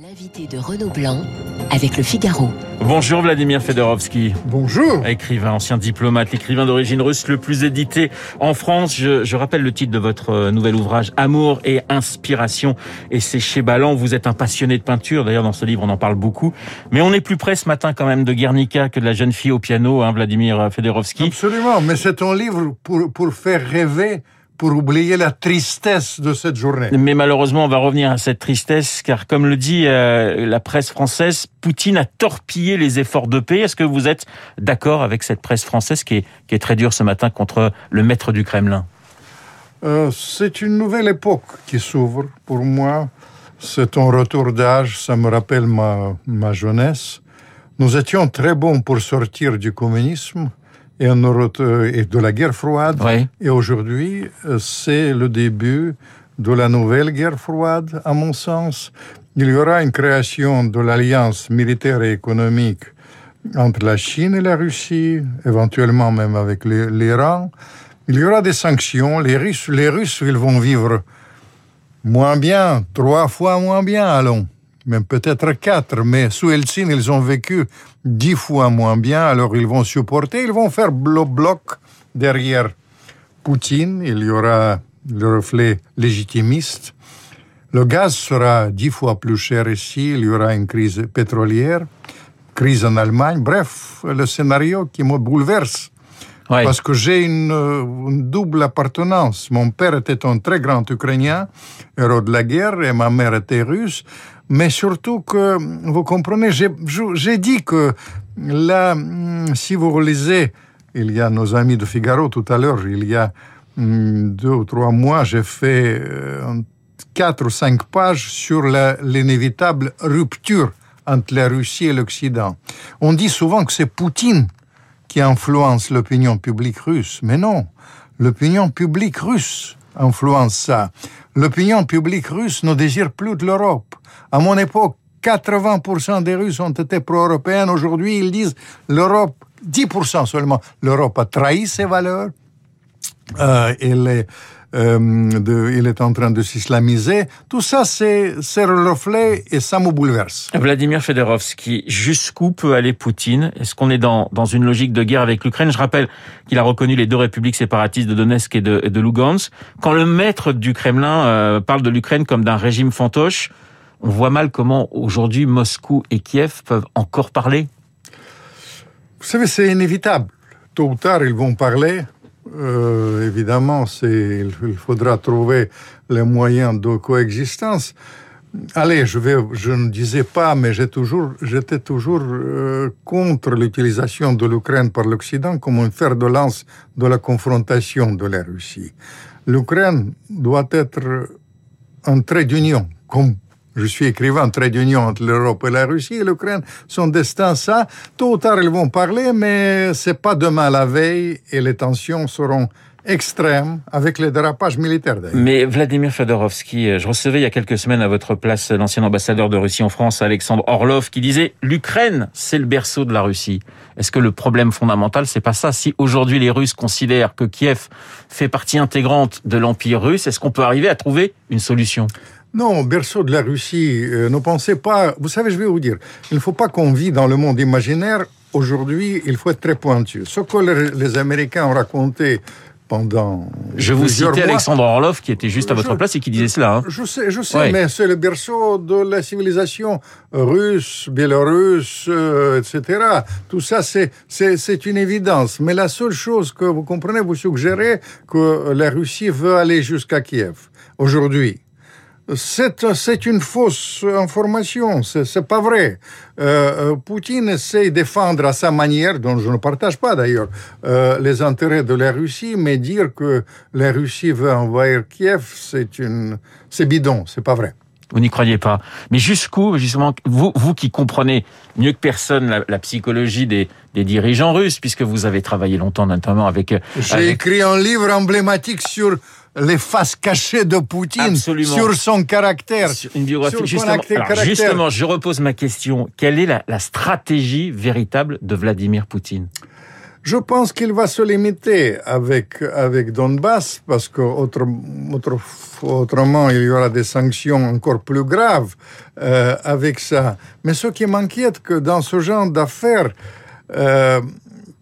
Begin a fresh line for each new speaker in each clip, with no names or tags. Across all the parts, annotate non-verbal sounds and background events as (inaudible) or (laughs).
L'invité de Renaud Blanc avec le Figaro.
Bonjour Vladimir Fedorovski.
Bonjour.
Écrivain, ancien diplomate, l'écrivain d'origine russe le plus édité en France. Je, je, rappelle le titre de votre euh, nouvel ouvrage, Amour et inspiration. Et c'est chez Ballant. Vous êtes un passionné de peinture. D'ailleurs, dans ce livre, on en parle beaucoup. Mais on est plus près ce matin quand même de Guernica que de la jeune fille au piano, hein, Vladimir Fedorovski.
Absolument. Mais c'est un livre pour, pour faire rêver pour oublier la tristesse de cette journée.
Mais malheureusement, on va revenir à cette tristesse, car comme le dit euh, la presse française, Poutine a torpillé les efforts de paix. Est-ce que vous êtes d'accord avec cette presse française qui est, qui est très dure ce matin contre le maître du Kremlin?
Euh, C'est une nouvelle époque qui s'ouvre pour moi. C'est un retour d'âge, ça me rappelle ma, ma jeunesse. Nous étions très bons pour sortir du communisme et, et de la guerre froide.
Oui.
Et aujourd'hui, c'est le début de la nouvelle guerre froide, à mon sens. Il y aura une création de l'alliance militaire et économique entre la Chine et la Russie, éventuellement même avec l'Iran. Il y aura des sanctions. Les Russes, les Russes, ils vont vivre moins bien, trois fois moins bien, allons même peut-être quatre, mais sous Helsinki, ils ont vécu dix fois moins bien, alors ils vont supporter, ils vont faire bloc-bloc derrière Poutine, il y aura le reflet légitimiste. Le gaz sera dix fois plus cher ici, il y aura une crise pétrolière, crise en Allemagne, bref, le scénario qui me bouleverse.
Ouais.
Parce que j'ai une, une, double appartenance. Mon père était un très grand Ukrainien, héros de la guerre, et ma mère était russe mais surtout que, vous comprenez, j'ai dit que là, si vous relisez, il y a nos amis de Figaro tout à l'heure, il y a deux ou trois mois, j'ai fait quatre ou cinq pages sur l'inévitable rupture entre la Russie et l'Occident. On dit souvent que c'est Poutine qui influence l'opinion publique russe, mais non, l'opinion publique russe influence ça. L'opinion publique russe ne désire plus de l'Europe. À mon époque, 80% des Russes ont été pro-européens. Aujourd'hui, ils disent l'Europe, 10% seulement. L'Europe a trahi ses valeurs. Euh, elle est, euh, il est en train de s'islamiser. Tout ça, c'est le reflet et ça me bouleverse.
Vladimir Fedorovski, jusqu'où peut aller Poutine? Est-ce qu'on est dans, dans une logique de guerre avec l'Ukraine? Je rappelle qu'il a reconnu les deux républiques séparatistes de Donetsk et de, et Lugansk. Quand le maître du Kremlin euh, parle de l'Ukraine comme d'un régime fantoche, on voit mal comment aujourd'hui Moscou et Kiev peuvent encore parler.
Vous savez, c'est inévitable. Tôt ou tard, ils vont parler. Euh, évidemment, il faudra trouver les moyens de coexistence. Allez, je, ne disais pas, mais j'étais toujours, j'étais toujours euh, contre l'utilisation de l'Ukraine par l'Occident comme un fer de lance de la confrontation de la Russie. L'Ukraine doit être un trait d'union, comme je suis écrivain, trait d'union entre l'Europe et la Russie l'Ukraine. Son destin, ça, tôt ou tard, ils vont parler, mais c'est pas demain la veille et les tensions seront extrêmes avec les dérapages militaires.
Mais Vladimir Fedorovski, je recevais il y a quelques semaines à votre place l'ancien ambassadeur de Russie en France, Alexandre Orlov, qui disait l'Ukraine, c'est le berceau de la Russie. Est-ce que le problème fondamental, c'est pas ça? Si aujourd'hui les Russes considèrent que Kiev fait partie intégrante de l'Empire russe, est-ce qu'on peut arriver à trouver une solution?
Non, berceau de la Russie, euh, ne pensez pas. Vous savez, je vais vous dire, il ne faut pas qu'on vit dans le monde imaginaire. Aujourd'hui, il faut être très pointu. Ce que les, les Américains ont raconté pendant.
Je vous citais Alexandre Orlov qui était juste à votre
je,
place et qui disait cela. Hein.
Je sais, je sais, ouais. mais c'est le berceau de la civilisation russe, biélorusse, euh, etc. Tout ça, c'est c'est une évidence. Mais la seule chose que vous comprenez, vous suggérez que la Russie veut aller jusqu'à Kiev aujourd'hui c'est une fausse information, c'est pas vrai. Euh, Poutine essaie de défendre à sa manière, dont je ne partage pas d'ailleurs, euh, les intérêts de la Russie, mais dire que la Russie veut envahir Kiev, c'est une, c'est bidon, c'est pas vrai.
Vous n'y croyez pas. Mais jusqu'où, justement, vous, vous qui comprenez mieux que personne la, la psychologie des, des, dirigeants russes, puisque vous avez travaillé longtemps notamment avec...
J'ai
avec...
écrit un livre emblématique sur les faces cachées de Poutine,
Absolument.
sur son caractère.
Sur une biographie.
Sur
justement, alors,
caractère.
justement, je repose ma question. Quelle est la, la stratégie véritable de Vladimir Poutine?
Je pense qu'il va se limiter avec, avec Donbass parce que autre, autre, autrement il y aura des sanctions encore plus graves euh, avec ça. Mais ce qui m'inquiète que dans ce genre d'affaires, euh,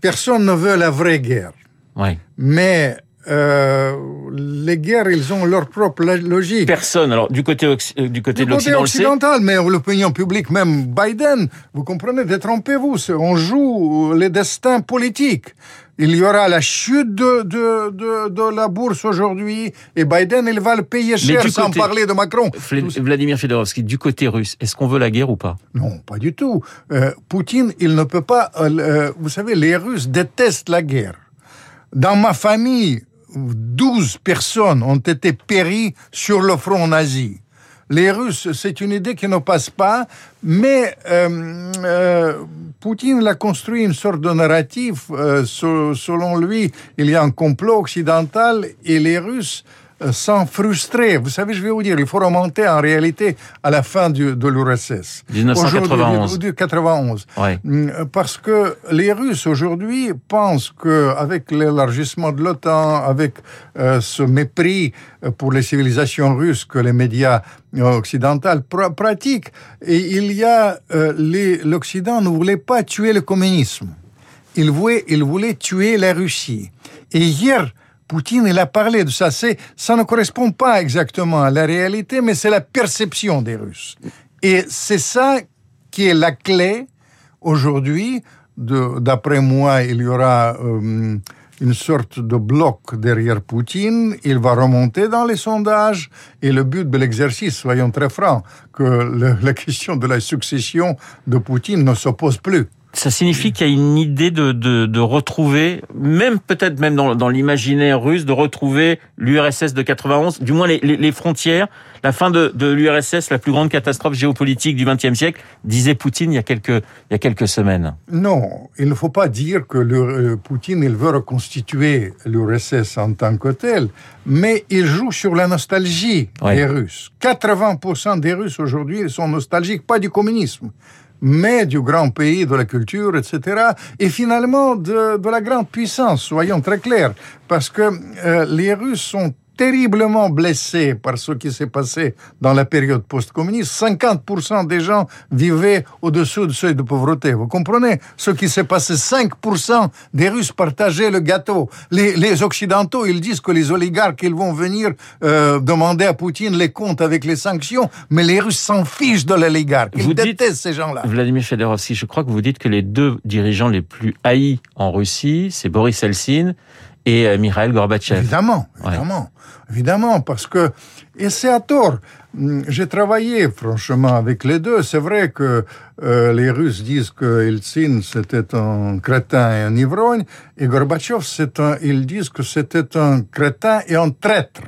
personne ne veut la vraie guerre.
Ouais.
Mais euh, les guerres, ils ont leur propre logique.
Personne. Alors du côté euh, du côté
du
de l'Occident,
occidental, mais l'opinion publique, même Biden, vous comprenez, détrompez-vous. On joue les destins politiques. Il y aura la chute de, de, de, de la bourse aujourd'hui et Biden, il va le payer cher sans parler de Macron.
Vladimir Fedorovski, du côté russe, est-ce qu'on veut la guerre ou pas?
Non, pas du tout. Euh, Poutine, il ne peut pas... Euh, vous savez, les Russes détestent la guerre. Dans ma famille, 12 personnes ont été péries sur le front nazi. Les Russes, c'est une idée qui ne passe pas, mais euh, euh, Poutine a construit une sorte de narratif. Euh, selon lui, il y a un complot occidental et les Russes sans frustrer. Vous savez, je vais vous dire, il faut remonter en réalité à la fin du, de l'URSS.
1991.
Du, 91.
Ouais.
Mm, parce que les Russes aujourd'hui pensent qu'avec l'élargissement de l'OTAN, avec euh, ce mépris euh, pour les civilisations russes que les médias occidentaux pr pratiquent, et il y a euh, l'Occident ne voulait pas tuer le communisme. Il voulait, il voulait tuer la Russie. Et hier, Poutine, il a parlé de ça. Ça ne correspond pas exactement à la réalité, mais c'est la perception des Russes. Et c'est ça qui est la clé aujourd'hui. d'après moi, il y aura euh, une sorte de bloc derrière Poutine. Il va remonter dans les sondages. Et le but de l'exercice, soyons très francs, que la question de la succession de Poutine ne se pose plus
ça signifie qu'il y a une idée de, de, de retrouver, même peut-être même dans, dans l'imaginaire russe, de retrouver l'URSS de 91, du moins les, les, les frontières, la fin de, de l'URSS, la plus grande catastrophe géopolitique du XXe siècle, disait Poutine il y a quelques, il y a quelques semaines.
Non, il ne faut pas dire que le, euh, Poutine il veut reconstituer l'URSS en tant que tel, mais il joue sur la nostalgie des Russes. 80% des Russes aujourd'hui sont nostalgiques, pas du communisme mais du grand pays, de la culture, etc. Et finalement de, la grande puissance, soyons très clairs, parce que euh, les Russes sont terriblement blessés par ce qui s'est passé dans la période post-communiste. 50% des gens vivaient au-dessous du seuil de pauvreté. Vous comprenez? Ce qui s'est passé, 5% des Russes partageaient le gâteau. Les, les, Occidentaux, ils disent que les oligarques, ils vont venir euh, demander à Poutine les comptes avec les sanctions, mais les Russes s'en fichent de l'oligarque. Ils vous détestent dites, ces gens-là.
Vladimir Fedorovski, je crois que vous dites que les deux dirigeants les plus haïs en Russie, c'est Boris Eltsine et euh, Mikhail Gorbatchev.
Évidemment, évidemment. Ouais évidemment, parce que, et c'est à tort, hum, j'ai travaillé franchement avec les deux. C'est vrai que euh, les Russes disent que Eltsine c'était un crétin et un ivrogne, et Gorbatchev, un, ils disent que c'était un crétin et un traître,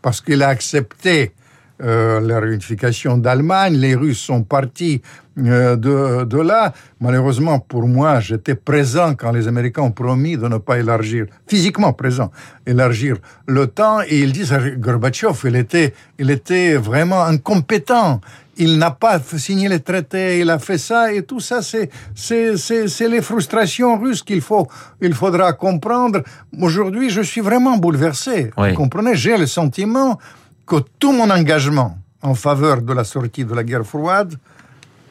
parce qu'il a accepté euh, la réunification d'Allemagne. Les Russes sont partis euh, de, de, là. Malheureusement, pour moi, j'étais présent quand les Américains ont promis de ne pas élargir, physiquement présent, élargir l'OTAN. Et ils disent à Gorbatchev, il était, il était vraiment incompétent. Il n'a pas signé les traités, il a fait ça et tout ça, c'est, c'est, c'est, c'est les frustrations russes qu'il faut, il faudra comprendre. Aujourd'hui, je suis vraiment bouleversé.
Oui.
Vous comprenez? J'ai le sentiment que tout mon engagement en faveur de la sortie de la guerre froide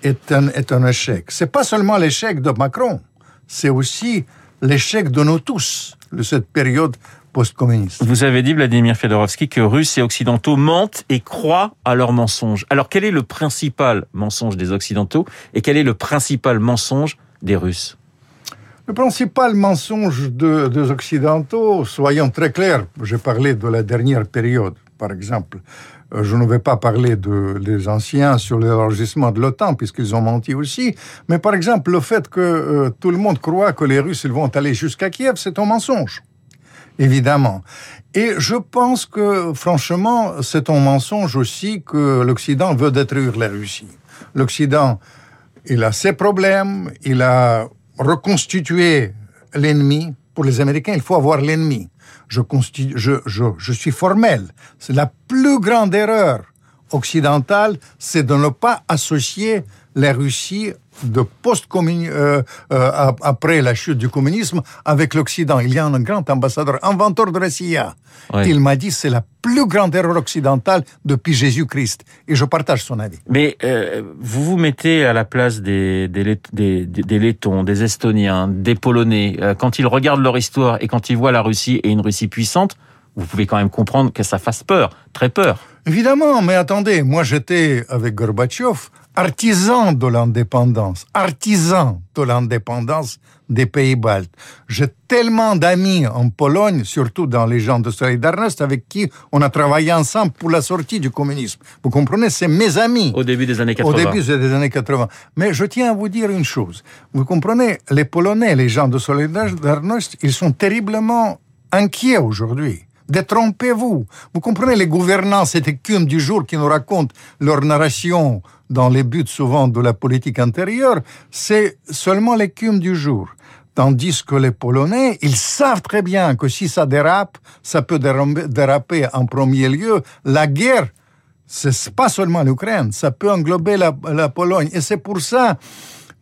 est un, est un échec. C'est pas seulement l'échec de Macron, c'est aussi l'échec de nous tous de cette période post-communiste.
Vous avez dit, Vladimir Fedorovski, que Russes et Occidentaux mentent et croient à leurs mensonges. Alors quel est le principal mensonge des Occidentaux et quel est le principal mensonge des Russes?
Le principal mensonge de, des Occidentaux, soyons très clairs, j'ai parlé de la dernière période, par exemple. Euh, je ne vais pas parler de, des anciens sur l'élargissement de l'OTAN, puisqu'ils ont menti aussi. Mais par exemple, le fait que euh, tout le monde croit que les Russes vont aller jusqu'à Kiev, c'est un mensonge. Évidemment. Et je pense que, franchement, c'est un mensonge aussi que l'Occident veut détruire la Russie. L'Occident, il a ses problèmes, il a reconstitué l'ennemi. Pour les Américains, il faut avoir l'ennemi je, je, je, je suis formel. C'est la plus grande erreur occidentale, c'est de ne pas associer la Russie de post euh, euh, après la chute du communisme avec l'Occident. Il y a un grand ambassadeur, inventeur de la CIA. Il m'a dit c'est la plus grande erreur occidentale depuis Jésus-Christ. Et je partage son avis.
Mais euh, vous vous mettez à la place des, des, des, des, Lettons, des Estoniens, des Polonais. quand ils regardent leur histoire et quand ils voient la Russie et une Russie puissante, vous pouvez quand même comprendre que ça fasse peur, très peur.
Évidemment, mais attendez, moi j'étais avec Gorbatchev artisan de l'indépendance, artisan de l'indépendance des pays baltes. J'ai tellement d'amis en Pologne, surtout dans les gens de Solidarność, avec qui on a travaillé ensemble pour la sortie du communisme. Vous comprenez, c'est mes amis.
Au début des années 80.
Au début des années 80. Mais je tiens à vous dire une chose. Vous comprenez, les Polonais, les gens de Solidarność, ils sont terriblement inquiets aujourd'hui. Détrompez-vous. Vous comprenez, les gouvernants, cette écume du jour qui nous racontent leur narration dans les buts souvent de la politique intérieure, c'est seulement l'écume du jour. Tandis que les Polonais, ils savent très bien que si ça dérape, ça peut déraper en premier lieu. La guerre, c'est pas seulement l'Ukraine, ça peut englober la, la Pologne. Et c'est pour ça,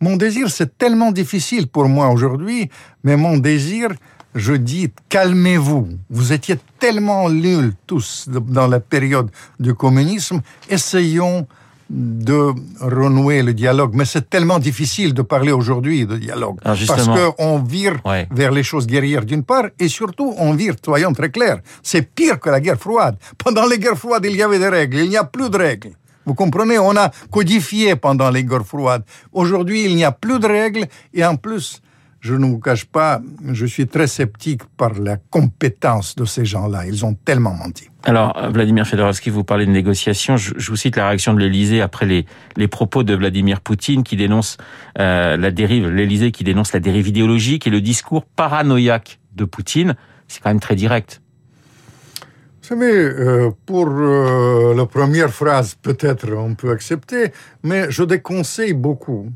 mon désir, c'est tellement difficile pour moi aujourd'hui, mais mon désir, je dis, calmez-vous. Vous étiez tellement nuls tous dans la période du communisme. Essayons de renouer le dialogue. Mais c'est tellement difficile de parler aujourd'hui de dialogue.
Ah,
parce qu'on vire vers les choses guerrières d'une part, et surtout on vire, soyons très clairs, c'est pire que la guerre froide. Pendant les guerres froides, il y avait des règles, il n'y a plus de règles. Vous comprenez, on a codifié pendant les guerres froides. Aujourd'hui, il n'y a plus de règles, et en plus, je ne vous cache pas, je suis très sceptique par la compétence de ces gens-là. Ils ont tellement menti.
Alors, Vladimir Fedorovski, vous parlez de négociations. Je, vous cite la réaction de l'Élysée après les, les propos de Vladimir Poutine qui dénonce euh, la dérive, l'Élysée qui dénonce la dérive idéologique et le discours paranoïaque de Poutine. C'est quand même très direct.
Vous savez, euh, pour euh, la première phrase, peut-être on peut accepter, mais je déconseille beaucoup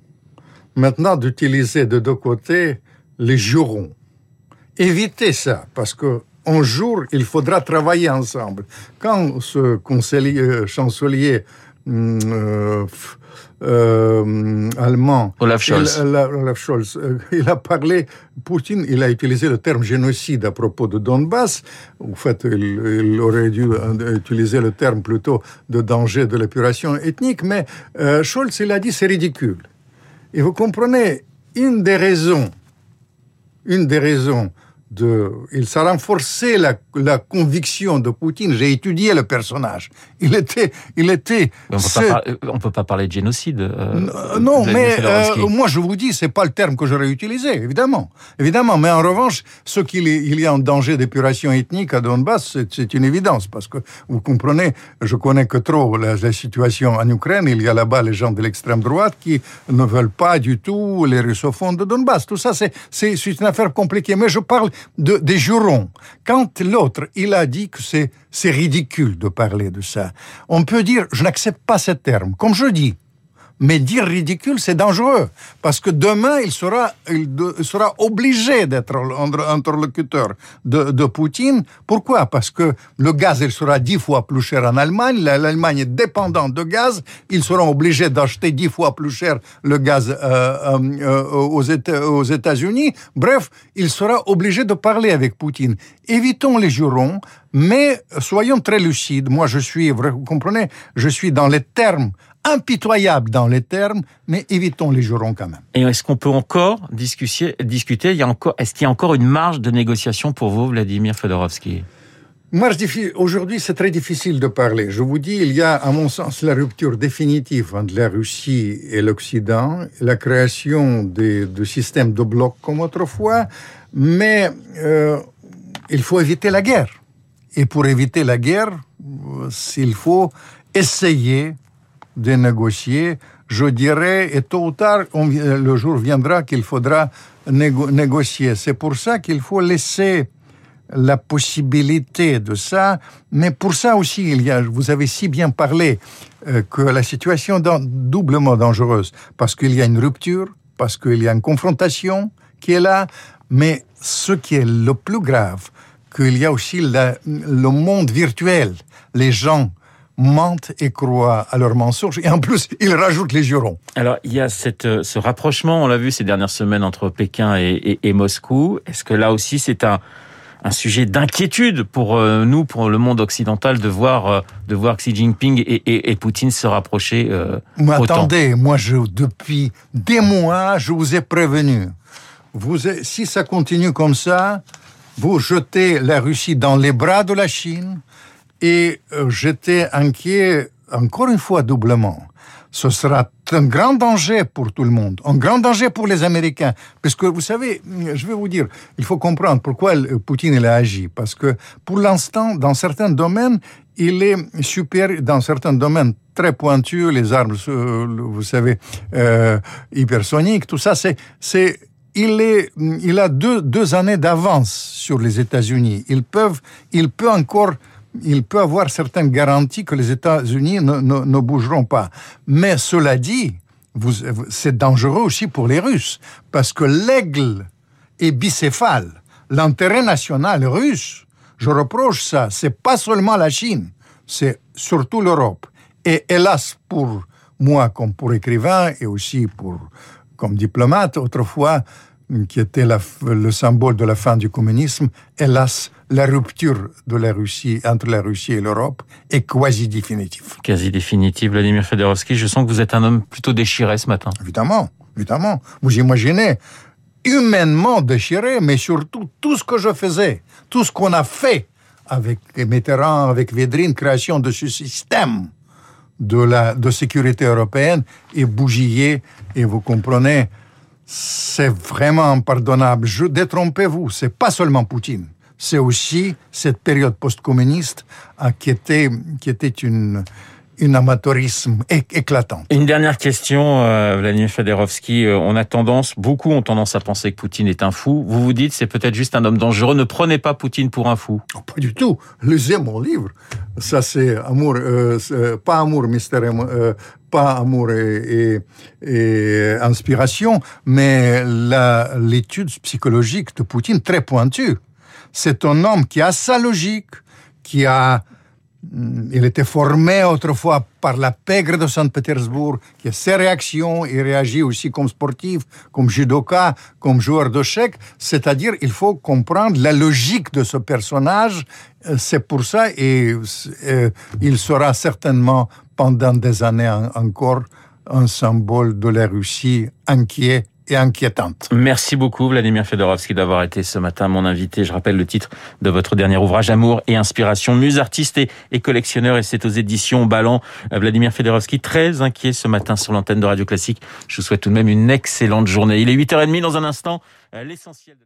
maintenant d'utiliser de deux côtés les jurons. Évitez ça, parce que un jour, il faudra travailler ensemble. Quand ce conseiller, euh, chancelier hum, euh, euh, allemand,
Olaf Scholz,
il, Olaf Scholz (laughs) il, a parlé, Poutine, il a utilisé le terme génocide à propos de Donbass. En fait, il, il aurait dû utiliser le terme plutôt de danger de l'épuration ethnique, mais Scholz, il a dit c'est ridicule. Et vous comprenez, une des raisons, une des raisons de, il s'est renforcé la, la, conviction de Poutine. J'ai étudié le personnage. Il était, il était.
On peut, peut pas parler de génocide.
Euh, non, mais euh, moi je vous dis, c'est pas le terme que j'aurais utilisé, évidemment, évidemment. Mais en revanche, ce qu'il il y a un danger d'épuration ethnique à Donbass, c'est une évidence parce que vous comprenez, je connais que trop la, la situation en Ukraine. Il y a là-bas les gens de l'extrême droite qui ne veulent pas du tout les russophones de Donbass. Tout ça, c'est une affaire compliquée. Mais je parle de, des jurons. Quand l'autre, il a dit que c'est, ridicule de parler de ça, on peut dire, je n'accepte pas ce terme. Comme je dis, mais dire ridicule, c'est dangereux, parce que demain, il sera, il sera obligé d'être interlocuteur de, Poutine. Pourquoi? Parce que le gaz, il sera dix fois plus cher en Allemagne. L'Allemagne est dépendante de gaz. Ils seront obligés d'acheter dix fois plus cher le gaz euh, euh, aux, aux États-Unis. Bref, il sera obligé de parler avec Poutine. Évitons les jurons, mais soyons très lucides. Moi, je suis, vous comprenez, je suis dans les termes impitoyable dans les termes, mais évitons les jurons quand même.
Et est-ce qu'on peut encore discuter, discuter? Il y a encore, Est-ce qu'il y a encore une marge de négociation pour vous, Vladimir Fedorovski?
Aujourd'hui, c'est très difficile de parler. Je vous dis, il y a, à mon sens, la rupture définitive entre la Russie et l'Occident, la création de, de, systèmes de blocs comme autrefois, mais euh, il faut éviter la guerre. Et pour éviter la guerre, euh, il faut essayer de négocier, je dirais, et tôt ou tard, le jour viendra qu'il faudra négocier. C'est pour ça qu'il faut laisser la possibilité de ça, mais pour ça aussi, il y a, vous avez si bien parlé euh, que la situation est doublement dangereuse, parce qu'il y a une rupture, parce qu'il y a une confrontation qui est là, mais ce qui est le plus grave, qu'il y a aussi le monde virtuel, les gens mentent et croient à leurs mensonges. Et en plus, ils rajoutent les jurons.
Alors, il y a cette, euh, ce rapprochement, on l'a vu ces dernières semaines, entre Pékin et, et, et Moscou. Est-ce que là aussi, c'est un, un sujet d'inquiétude pour euh, nous, pour le monde occidental, de voir, euh, de voir Xi Jinping et, et, et Poutine se rapprocher euh,
Mais
autant?
attendez, moi, je, depuis des mois, je vous ai prévenu. Vous, si ça continue comme ça, vous jetez la Russie dans les bras de la Chine et euh, j'étais inquiet, encore une fois, doublement. Ce sera un grand danger pour tout le monde, un grand danger pour les Américains. Parce que, vous savez, je vais vous dire, il faut comprendre pourquoi Poutine il a agi. Parce que, pour l'instant, dans certains domaines, il est supérieur, dans certains domaines très pointus, les armes, euh, vous savez, euh, hypersoniques, tout ça, c'est, c'est, il est, il a deux, deux années d'avance sur les États-Unis. Ils peuvent, il peut encore il peut avoir certaines garanties que les États-Unis ne, bougeront pas. Mais cela dit, c'est dangereux aussi pour les Russes, parce que l'aigle est bicéphale. L'intérêt national russe, je reproche ça, c'est pas seulement la Chine, c'est surtout l'Europe. Et hélas pour moi, comme pour écrivain et aussi pour comme diplomate autrefois, qui était le symbole de la fin du communisme, hélas, la rupture de la Russie entre la Russie et l'Europe est quasi définitive.
Quasi définitive, Vladimir Fedorovski. Je sens que vous êtes un homme plutôt déchiré ce matin.
Évidemment, évidemment. Vous imaginez, humainement déchiré, mais surtout tout ce que je faisais, tout ce qu'on a fait avec Mitterrand, avec Védrine, création de ce système de, la, de sécurité européenne est bougillé, et vous comprenez, c'est vraiment impardonnable. Détrompez-vous, c'est pas seulement Poutine, c'est aussi cette période post-communiste qui était, qui était une, un amateurisme éclatant.
Une dernière question, euh, Vladimir Fedorovski. On a tendance, beaucoup ont tendance à penser que Poutine est un fou. Vous vous dites, c'est peut-être juste un homme dangereux. Ne prenez pas Poutine pour un fou.
Oh, pas du tout. Lisez mon livre. Ça, c'est amour, euh, pas amour, mystère, euh, pas amour et, et, et inspiration, mais l'étude psychologique de Poutine très pointue. C'est un homme qui a sa logique, qui a il était formé autrefois par la pègre de Saint-Pétersbourg, qui a ses réactions, il réagit aussi comme sportif, comme judoka, comme joueur d'échecs. C'est-à-dire, il faut comprendre la logique de ce personnage. C'est pour ça, et, et il sera certainement pendant des années encore un symbole de la Russie inquiet et inquiétante.
Merci beaucoup Vladimir Fedorovski d'avoir été ce matin mon invité. Je rappelle le titre de votre dernier ouvrage Amour et inspiration, muse artiste et, et collectionneur et c'est aux éditions Ballant. Vladimir Fedorovski très inquiet ce matin sur l'antenne de Radio Classique. Je vous souhaite tout de même une excellente journée. Il est 8h30 dans un instant, l'essentiel de